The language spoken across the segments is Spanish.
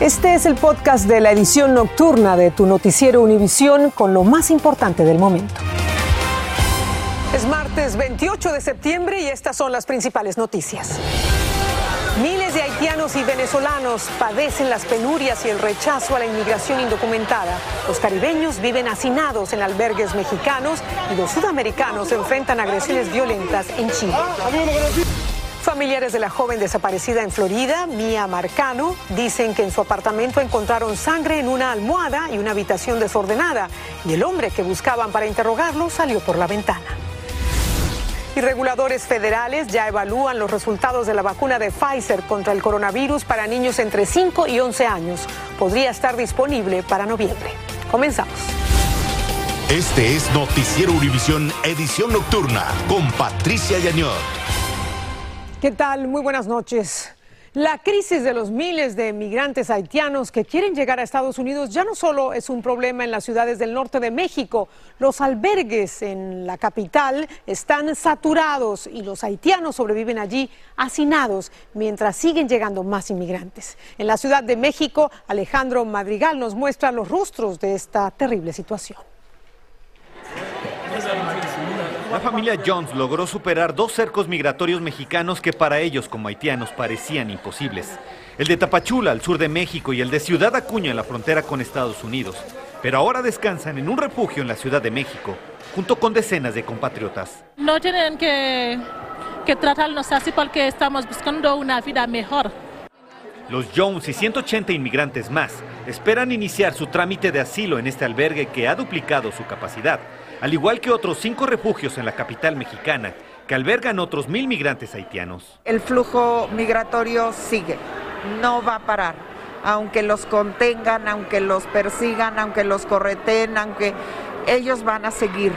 Este es el podcast de la edición nocturna de tu noticiero Univisión con lo más importante del momento. Es martes 28 de septiembre y estas son las principales noticias. Miles de haitianos y venezolanos padecen las penurias y el rechazo a la inmigración indocumentada. Los caribeños viven hacinados en albergues mexicanos y los sudamericanos enfrentan agresiones violentas en Chile. Familiares de la joven desaparecida en Florida, Mia Marcano, dicen que en su apartamento encontraron sangre en una almohada y una habitación desordenada, y el hombre que buscaban para interrogarlo salió por la ventana. Y reguladores federales ya evalúan los resultados de la vacuna de Pfizer contra el coronavirus para niños entre 5 y 11 años. Podría estar disponible para noviembre. Comenzamos. Este es Noticiero Univisión Edición Nocturna con Patricia Yañor. ¿Qué tal? Muy buenas noches. La crisis de los miles de migrantes haitianos que quieren llegar a Estados Unidos ya no solo es un problema en las ciudades del norte de México, los albergues en la capital están saturados y los haitianos sobreviven allí hacinados mientras siguen llegando más inmigrantes. En la Ciudad de México, Alejandro Madrigal nos muestra los rostros de esta terrible situación. La familia Jones logró superar dos cercos migratorios mexicanos que para ellos como haitianos parecían imposibles. El de Tapachula al sur de México y el de Ciudad Acuña en la frontera con Estados Unidos. Pero ahora descansan en un refugio en la Ciudad de México, junto con decenas de compatriotas. No tienen que, que tratarnos así porque estamos buscando una vida mejor. Los Jones y 180 inmigrantes más esperan iniciar su trámite de asilo en este albergue que ha duplicado su capacidad al igual que otros cinco refugios en la capital mexicana, que albergan otros mil migrantes haitianos. El flujo migratorio sigue, no va a parar, aunque los contengan, aunque los persigan, aunque los correten, aunque ellos van a seguir.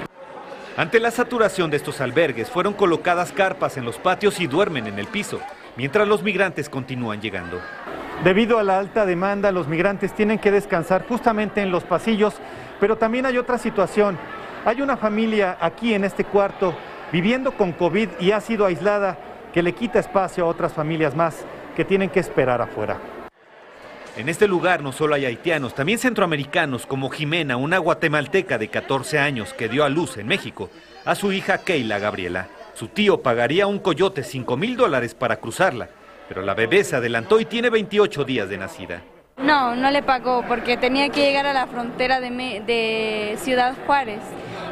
Ante la saturación de estos albergues, fueron colocadas carpas en los patios y duermen en el piso, mientras los migrantes continúan llegando. Debido a la alta demanda, los migrantes tienen que descansar justamente en los pasillos, pero también hay otra situación. Hay una familia aquí en este cuarto viviendo con COVID y ha sido aislada que le quita espacio a otras familias más que tienen que esperar afuera. En este lugar no solo hay haitianos, también centroamericanos como Jimena, una guatemalteca de 14 años que dio a luz en México a su hija Keila Gabriela. Su tío pagaría un coyote 5 mil dólares para cruzarla, pero la bebé se adelantó y tiene 28 días de nacida. No, no le pagó porque tenía que llegar a la frontera de, de Ciudad Juárez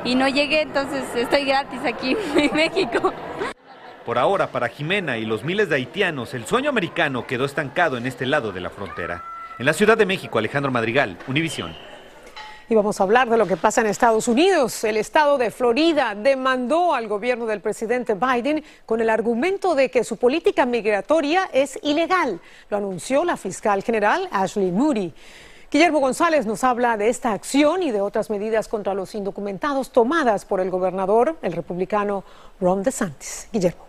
y no llegué, entonces estoy gratis aquí en México. Por ahora, para Jimena y los miles de haitianos, el sueño americano quedó estancado en este lado de la frontera. En la Ciudad de México, Alejandro Madrigal, Univisión. Y vamos a hablar de lo que pasa en Estados Unidos. El estado de Florida demandó al gobierno del presidente Biden con el argumento de que su política migratoria es ilegal. Lo anunció la fiscal general Ashley Moody. Guillermo González nos habla de esta acción y de otras medidas contra los indocumentados tomadas por el gobernador, el republicano Ron DeSantis. Guillermo.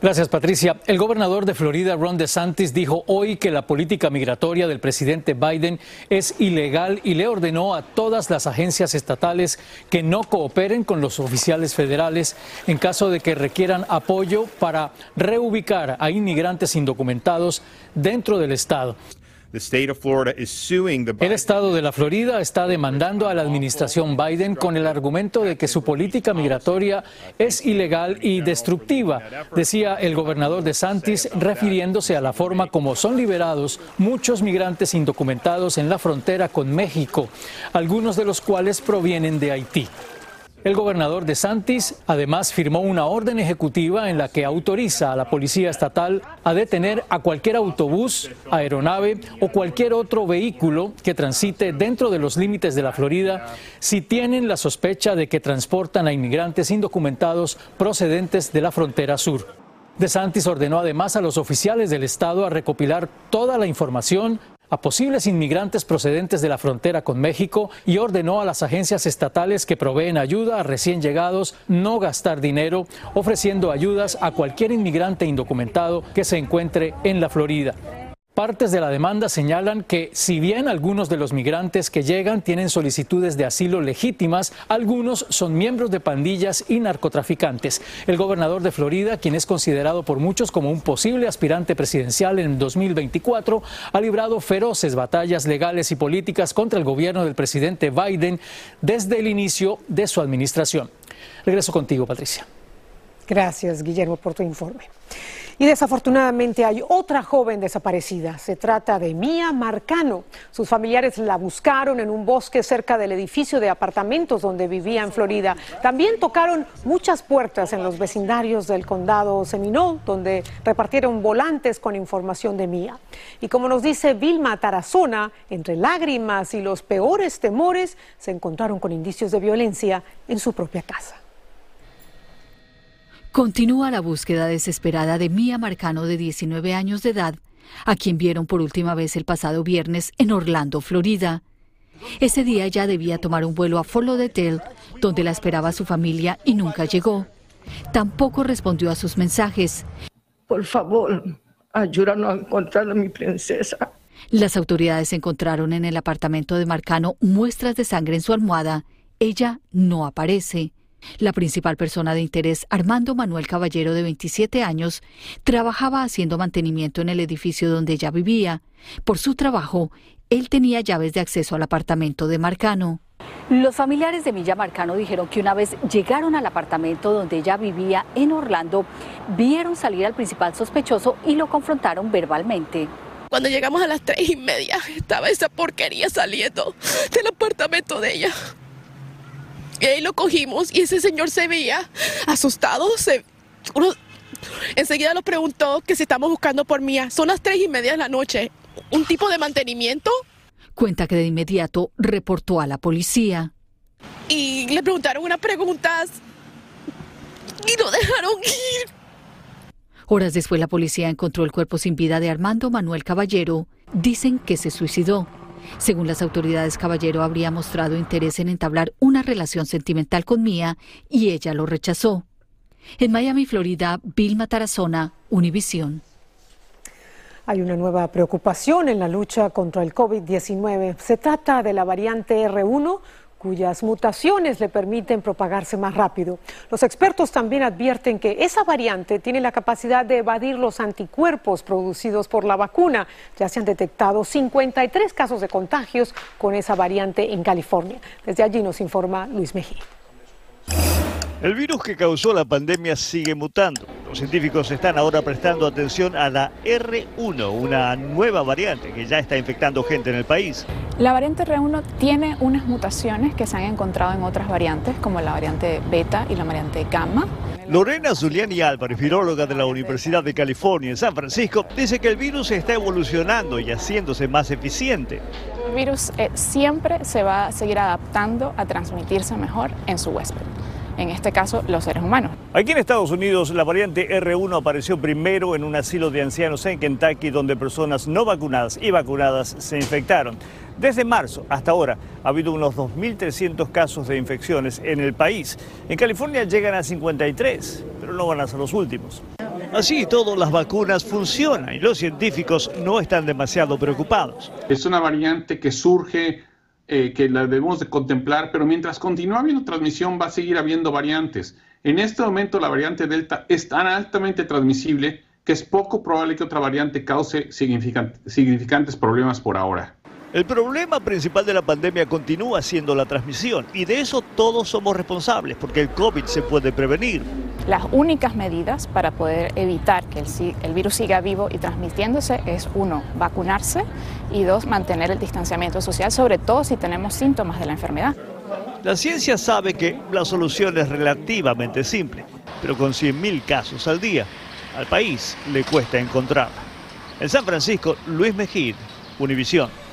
Gracias, Patricia. El gobernador de Florida, Ron DeSantis, dijo hoy que la política migratoria del presidente Biden es ilegal y le ordenó a todas las agencias estatales que no cooperen con los oficiales federales en caso de que requieran apoyo para reubicar a inmigrantes indocumentados dentro del estado. El estado de la Florida está demandando a la administración Biden con el argumento de que su política migratoria es ilegal y destructiva, decía el gobernador de Santis, refiriéndose a la forma como son liberados muchos migrantes indocumentados en la frontera con México, algunos de los cuales provienen de Haití. El gobernador de Santis además firmó una orden ejecutiva en la que autoriza a la Policía Estatal a detener a cualquier autobús, aeronave o cualquier otro vehículo que transite dentro de los límites de la Florida si tienen la sospecha de que transportan a inmigrantes indocumentados procedentes de la frontera sur. De Santis ordenó además a los oficiales del Estado a recopilar toda la información a posibles inmigrantes procedentes de la frontera con México y ordenó a las agencias estatales que proveen ayuda a recién llegados no gastar dinero, ofreciendo ayudas a cualquier inmigrante indocumentado que se encuentre en la Florida. Partes de la demanda señalan que si bien algunos de los migrantes que llegan tienen solicitudes de asilo legítimas, algunos son miembros de pandillas y narcotraficantes. El gobernador de Florida, quien es considerado por muchos como un posible aspirante presidencial en 2024, ha librado feroces batallas legales y políticas contra el gobierno del presidente Biden desde el inicio de su administración. Regreso contigo, Patricia. Gracias, Guillermo, por tu informe. Y desafortunadamente hay otra joven desaparecida. Se trata de Mía Marcano. Sus familiares la buscaron en un bosque cerca del edificio de apartamentos donde vivía en Florida. También tocaron muchas puertas en los vecindarios del condado Seminole, donde repartieron volantes con información de Mía. Y como nos dice Vilma Tarazona, entre lágrimas y los peores temores, se encontraron con indicios de violencia en su propia casa. Continúa la búsqueda desesperada de Mía Marcano de 19 años de edad, a quien vieron por última vez el pasado viernes en Orlando, Florida. Ese día ya debía tomar un vuelo a Fort Lauderdale, donde la esperaba su familia y nunca llegó. Tampoco respondió a sus mensajes. Por favor, ayúdanos a encontrar a mi princesa. Las autoridades encontraron en el apartamento de Marcano muestras de sangre en su almohada. Ella no aparece. La principal persona de interés, Armando Manuel Caballero, de 27 años, trabajaba haciendo mantenimiento en el edificio donde ella vivía. Por su trabajo, él tenía llaves de acceso al apartamento de Marcano. Los familiares de Milla Marcano dijeron que una vez llegaron al apartamento donde ella vivía en Orlando, vieron salir al principal sospechoso y lo confrontaron verbalmente. Cuando llegamos a las tres y media, estaba esa porquería saliendo del apartamento de ella. Y ahí lo cogimos y ese señor se veía asustado. Se, enseguida nos preguntó que si estamos buscando por Mía. Son las tres y media de la noche. ¿Un tipo de mantenimiento? Cuenta que de inmediato reportó a la policía. Y le preguntaron unas preguntas y lo dejaron ir. Horas después la policía encontró el cuerpo sin vida de Armando Manuel Caballero. Dicen que se suicidó. Según las autoridades, Caballero habría mostrado interés en entablar una relación sentimental con Mía y ella lo rechazó. En Miami, Florida, Vilma Tarazona, Univisión. Hay una nueva preocupación en la lucha contra el COVID-19. Se trata de la variante R1 cuyas mutaciones le permiten propagarse más rápido. Los expertos también advierten que esa variante tiene la capacidad de evadir los anticuerpos producidos por la vacuna. Ya se han detectado 53 casos de contagios con esa variante en California. Desde allí nos informa Luis Mejía. El virus que causó la pandemia sigue mutando. Los científicos están ahora prestando atención a la R1, una nueva variante que ya está infectando gente en el país. La variante R1 tiene unas mutaciones que se han encontrado en otras variantes, como la variante beta y la variante gamma. Lorena Zuliani Álvarez, viróloga de la Universidad de California en San Francisco, dice que el virus está evolucionando y haciéndose más eficiente. El virus eh, siempre se va a seguir adaptando a transmitirse mejor en su huésped en este caso los seres humanos. Aquí en Estados Unidos la variante R1 apareció primero en un asilo de ancianos en Kentucky donde personas no vacunadas y vacunadas se infectaron. Desde marzo hasta ahora ha habido unos 2.300 casos de infecciones en el país. En California llegan a 53, pero no van a ser los últimos. Así todo, las vacunas funcionan y los científicos no están demasiado preocupados. Es una variante que surge eh, que la debemos de contemplar, pero mientras continúa habiendo transmisión va a seguir habiendo variantes. En este momento la variante Delta es tan altamente transmisible que es poco probable que otra variante cause significantes problemas por ahora. El problema principal de la pandemia continúa siendo la transmisión y de eso todos somos responsables porque el COVID se puede prevenir. Las únicas medidas para poder evitar que el, virus siga vivo y transmitiéndose es uno, vacunarse y dos, mantener el distanciamiento social, sobre todo si tenemos síntomas de la enfermedad. La ciencia sabe que la solución es relativamente simple, pero con 100.000 casos al día, al país le cuesta encontrarla. En San Francisco, Luis Mejid, Univisión.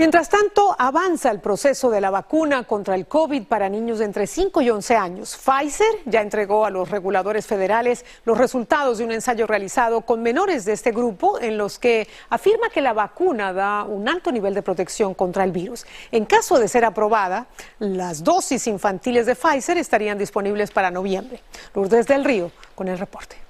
Mientras tanto, avanza el proceso de la vacuna contra el COVID para niños de entre 5 y 11 años. Pfizer ya entregó a los reguladores federales los resultados de un ensayo realizado con menores de este grupo en los que afirma que la vacuna da un alto nivel de protección contra el virus. En caso de ser aprobada, las dosis infantiles de Pfizer estarían disponibles para noviembre. Lourdes del Río con el reporte.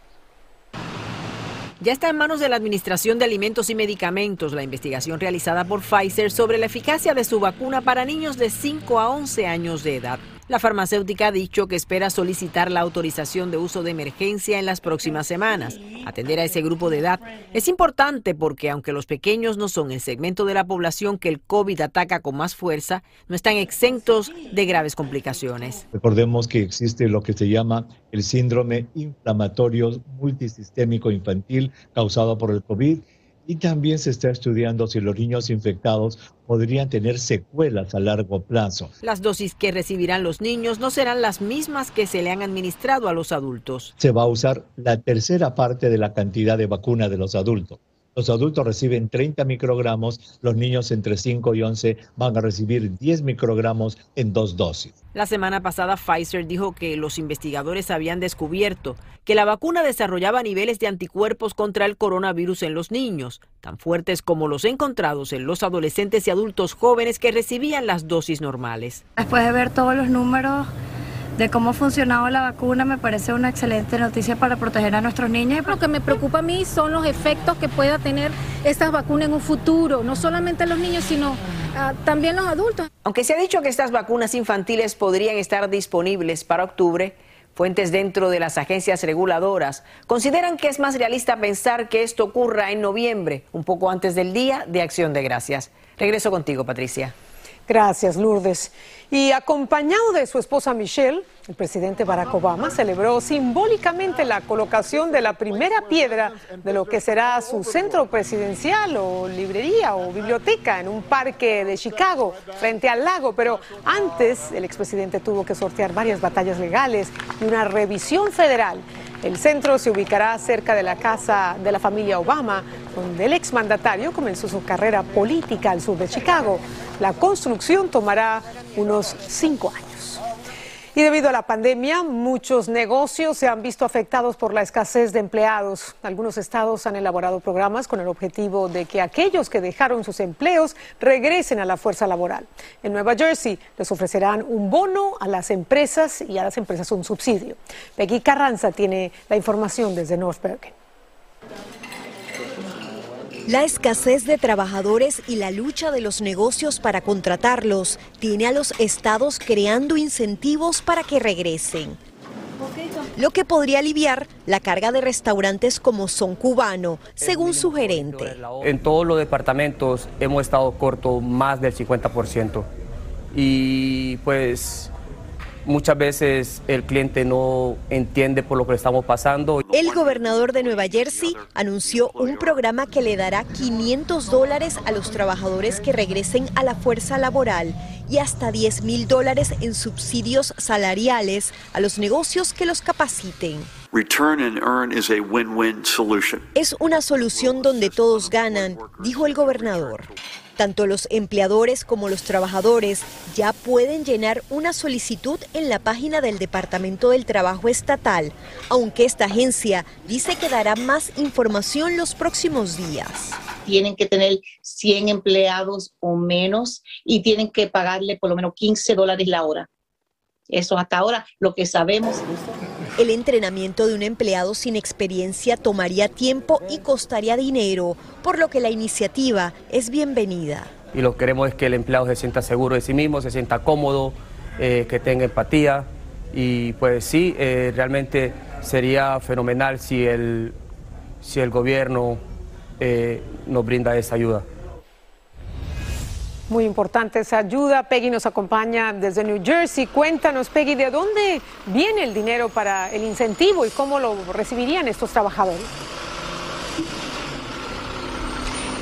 Ya está en manos de la Administración de Alimentos y Medicamentos la investigación realizada por Pfizer sobre la eficacia de su vacuna para niños de 5 a 11 años de edad. La farmacéutica ha dicho que espera solicitar la autorización de uso de emergencia en las próximas semanas. Atender a ese grupo de edad es importante porque aunque los pequeños no son el segmento de la población que el COVID ataca con más fuerza, no están exentos de graves complicaciones. Recordemos que existe lo que se llama el síndrome inflamatorio multisistémico infantil causado por el COVID y también se está estudiando si los niños infectados podrían tener secuelas a largo plazo. Las dosis que recibirán los niños no serán las mismas que se le han administrado a los adultos. Se va a usar la tercera parte de la cantidad de vacuna de los adultos. Los adultos reciben 30 microgramos, los niños entre 5 y 11 van a recibir 10 microgramos en dos dosis. La semana pasada Pfizer dijo que los investigadores habían descubierto que la vacuna desarrollaba niveles de anticuerpos contra el coronavirus en los niños, tan fuertes como los encontrados en los adolescentes y adultos jóvenes que recibían las dosis normales. Después de ver todos los números de cómo funcionaba la vacuna me parece una excelente noticia para proteger a nuestros niños. Lo que me preocupa a mí son los efectos que pueda tener estas vacunas en un futuro, no solamente los niños, sino uh, también los adultos. Aunque se ha dicho que estas vacunas infantiles podrían estar disponibles para octubre, Fuentes dentro de las agencias reguladoras consideran que es más realista pensar que esto ocurra en noviembre, un poco antes del Día de Acción de Gracias. Regreso contigo, Patricia. Gracias, Lourdes. Y acompañado de su esposa Michelle, el presidente Barack Obama celebró simbólicamente la colocación de la primera piedra de lo que será su centro presidencial o librería o biblioteca en un parque de Chicago frente al lago. Pero antes el expresidente tuvo que sortear varias batallas legales y una revisión federal. El centro se ubicará cerca de la casa de la familia Obama, donde el exmandatario comenzó su carrera política al sur de Chicago. La construcción tomará unos cinco años. Y debido a la pandemia, muchos negocios se han visto afectados por la escasez de empleados. Algunos estados han elaborado programas con el objetivo de que aquellos que dejaron sus empleos regresen a la fuerza laboral. En Nueva Jersey les ofrecerán un bono a las empresas y a las empresas un subsidio. Peggy Carranza tiene la información desde North Bergen. La escasez de trabajadores y la lucha de los negocios para contratarlos tiene a los estados creando incentivos para que regresen. Lo que podría aliviar la carga de restaurantes como Son Cubano, según su gerente. En todos los departamentos hemos estado corto más del 50%. Y pues Muchas veces el cliente no entiende por lo que estamos pasando. El gobernador de Nueva Jersey anunció un programa que le dará 500 dólares a los trabajadores que regresen a la fuerza laboral y hasta 10 mil dólares en subsidios salariales a los negocios que los capaciten. Es una solución donde todos ganan, dijo el gobernador. Tanto los empleadores como los trabajadores ya pueden llenar una solicitud en la página del Departamento del Trabajo Estatal, aunque esta agencia dice que dará más información los próximos días. Tienen que tener 100 empleados o menos y tienen que pagarle por lo menos 15 dólares la hora. Eso hasta ahora lo que sabemos. El entrenamiento de un empleado sin experiencia tomaría tiempo y costaría dinero, por lo que la iniciativa es bienvenida. Y lo que queremos es que el empleado se sienta seguro de sí mismo, se sienta cómodo, eh, que tenga empatía. Y pues sí, eh, realmente sería fenomenal si el, si el gobierno eh, nos brinda esa ayuda. Muy importante esa ayuda. Peggy nos acompaña desde New Jersey. Cuéntanos, Peggy, ¿de dónde viene el dinero para el incentivo y cómo lo recibirían estos trabajadores?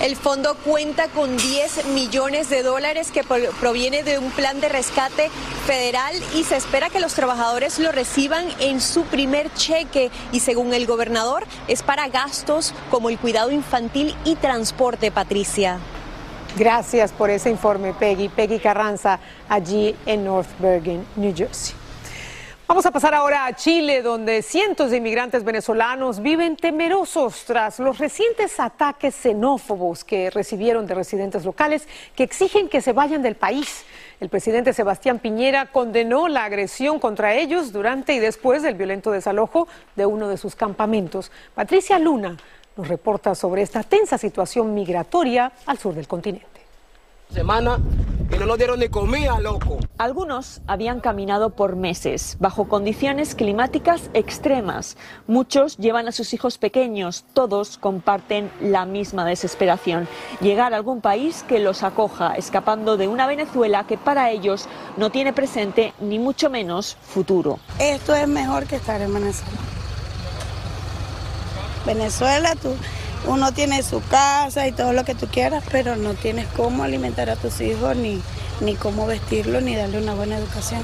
El fondo cuenta con 10 millones de dólares que proviene de un plan de rescate federal y se espera que los trabajadores lo reciban en su primer cheque y según el gobernador es para gastos como el cuidado infantil y transporte, Patricia. Gracias por ese informe, Peggy. Peggy Carranza, allí en North Bergen, New Jersey. Vamos a pasar ahora a Chile, donde cientos de inmigrantes venezolanos viven temerosos tras los recientes ataques xenófobos que recibieron de residentes locales que exigen que se vayan del país. El presidente Sebastián Piñera condenó la agresión contra ellos durante y después del violento desalojo de uno de sus campamentos. Patricia Luna nos reporta sobre esta tensa situación migratoria al sur del continente. Semana y no nos dieron ni comida, loco. Algunos habían caminado por meses bajo condiciones climáticas extremas. Muchos llevan a sus hijos pequeños. Todos comparten la misma desesperación. Llegar a algún país que los acoja, escapando de una Venezuela que para ellos no tiene presente ni mucho menos futuro. Esto es mejor que estar en Venezuela. Venezuela, tú uno tiene su casa y todo lo que tú quieras, pero no tienes cómo alimentar a tus hijos, ni, ni cómo vestirlos, ni darle una buena educación.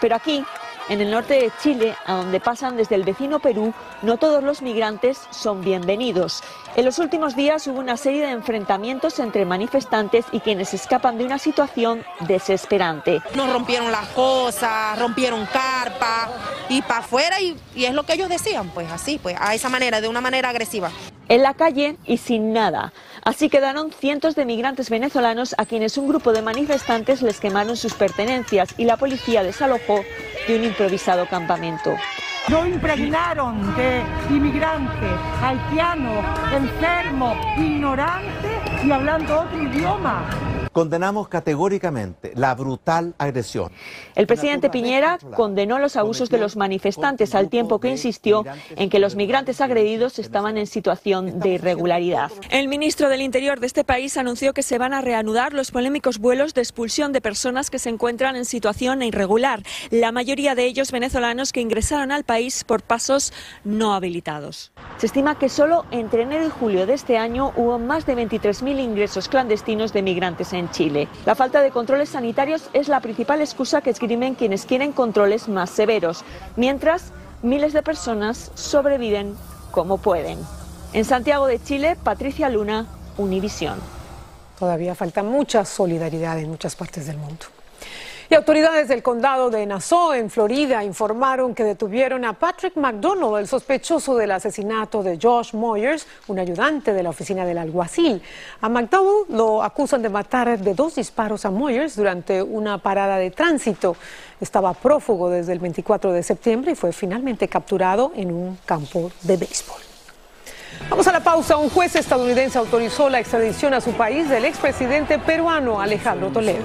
Pero aquí, en el norte de Chile, a donde pasan desde el vecino Perú, no todos los migrantes son bienvenidos. En los últimos días hubo una serie de enfrentamientos entre manifestantes y quienes escapan de una situación desesperante. Nos rompieron las cosas, rompieron carpa y para afuera y, y es lo que ellos decían, pues así, pues a esa manera, de una manera agresiva. En la calle y sin nada. Así quedaron cientos de migrantes venezolanos a quienes un grupo de manifestantes les quemaron sus pertenencias y la policía desalojó de un improvisado campamento. Nos impregnaron de inmigrantes, haitianos, enfermos, ignorantes y hablando otro idioma. Condenamos categóricamente la brutal agresión. El presidente Piñera condenó los abusos de los manifestantes al tiempo que insistió en que los migrantes agredidos estaban en situación de irregularidad. El ministro del Interior de este país anunció que se van a reanudar los polémicos vuelos de expulsión de personas que se encuentran en situación irregular, la mayoría de ellos venezolanos que ingresaron al país por pasos no habilitados. Se estima que solo entre enero y julio de este año hubo más de 23.000 ingresos clandestinos de migrantes en Chile. La falta de controles sanitarios es la principal excusa que escriben quienes quieren controles más severos, mientras miles de personas sobreviven como pueden. En Santiago de Chile, Patricia Luna, Univisión. Todavía falta mucha solidaridad en muchas partes del mundo. Y autoridades del condado de Nassau, en Florida, informaron que detuvieron a Patrick McDonald, el sospechoso del asesinato de Josh Moyers, un ayudante de la oficina del alguacil. A McDonald lo acusan de matar de dos disparos a Moyers durante una parada de tránsito. Estaba prófugo desde el 24 de septiembre y fue finalmente capturado en un campo de béisbol. Vamos a la pausa. Un juez estadounidense autorizó la extradición a su país del expresidente peruano Alejandro Toledo.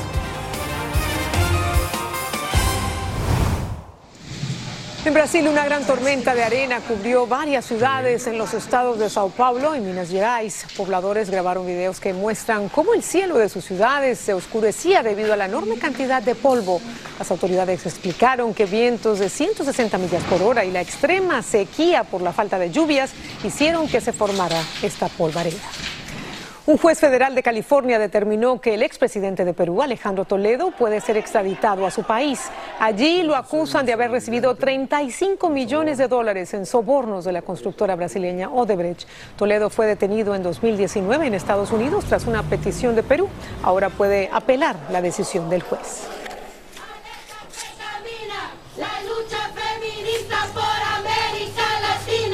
En Brasil, una gran tormenta de arena cubrió varias ciudades en los estados de Sao Paulo y Minas Gerais. Pobladores grabaron videos que muestran cómo el cielo de sus ciudades se oscurecía debido a la enorme cantidad de polvo. Las autoridades explicaron que vientos de 160 millas por hora y la extrema sequía por la falta de lluvias hicieron que se formara esta polvareda. Un juez federal de California determinó que el expresidente de Perú, Alejandro Toledo, puede ser extraditado a su país. Allí lo acusan de haber recibido 35 millones de dólares en sobornos de la constructora brasileña Odebrecht. Toledo fue detenido en 2019 en Estados Unidos tras una petición de Perú. Ahora puede apelar la decisión del juez.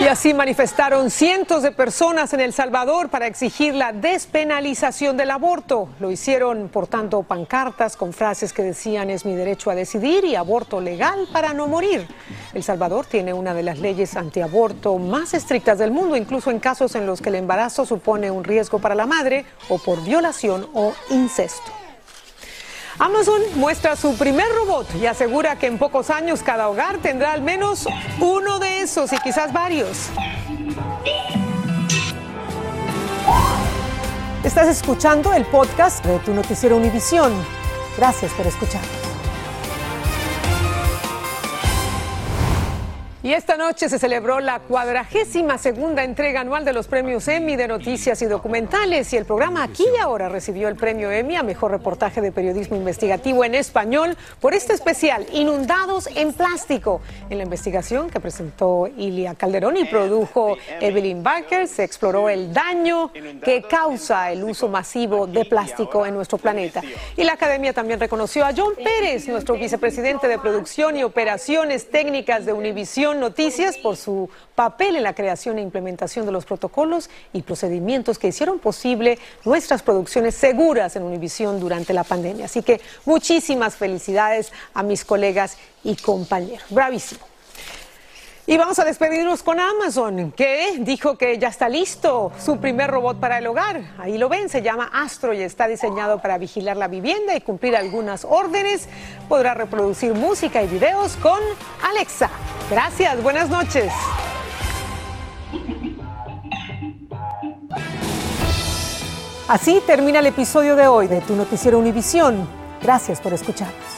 Y así manifestaron cientos de personas en El Salvador para exigir la despenalización del aborto. Lo hicieron portando pancartas con frases que decían es mi derecho a decidir y aborto legal para no morir. El Salvador tiene una de las leyes antiaborto más estrictas del mundo, incluso en casos en los que el embarazo supone un riesgo para la madre o por violación o incesto. Amazon muestra su primer robot y asegura que en pocos años cada hogar tendrá al menos uno de esos y quizás varios. Estás escuchando el podcast de tu noticiero Univisión. Gracias por escuchar. Y esta noche se celebró la cuadragésima segunda entrega anual de los premios Emmy de noticias y documentales y el programa Aquí y Ahora recibió el premio Emmy a Mejor Reportaje de Periodismo Investigativo en Español por este especial Inundados en Plástico. En la investigación que presentó Ilia Calderón y produjo Evelyn Barker se exploró el daño que causa el uso masivo de plástico en nuestro planeta. Y la Academia también reconoció a John Pérez, nuestro vicepresidente de Producción y Operaciones Técnicas de Univisión Noticias por su papel en la creación e implementación de los protocolos y procedimientos que hicieron posible nuestras producciones seguras en Univisión durante la pandemia. Así que muchísimas felicidades a mis colegas y compañeros. Bravísimo. Y vamos a despedirnos con Amazon, que dijo que ya está listo su primer robot para el hogar. Ahí lo ven, se llama Astro y está diseñado para vigilar la vivienda y cumplir algunas órdenes. Podrá reproducir música y videos con Alexa. Gracias, buenas noches. Así termina el episodio de hoy de Tu Noticiero Univisión. Gracias por escucharnos.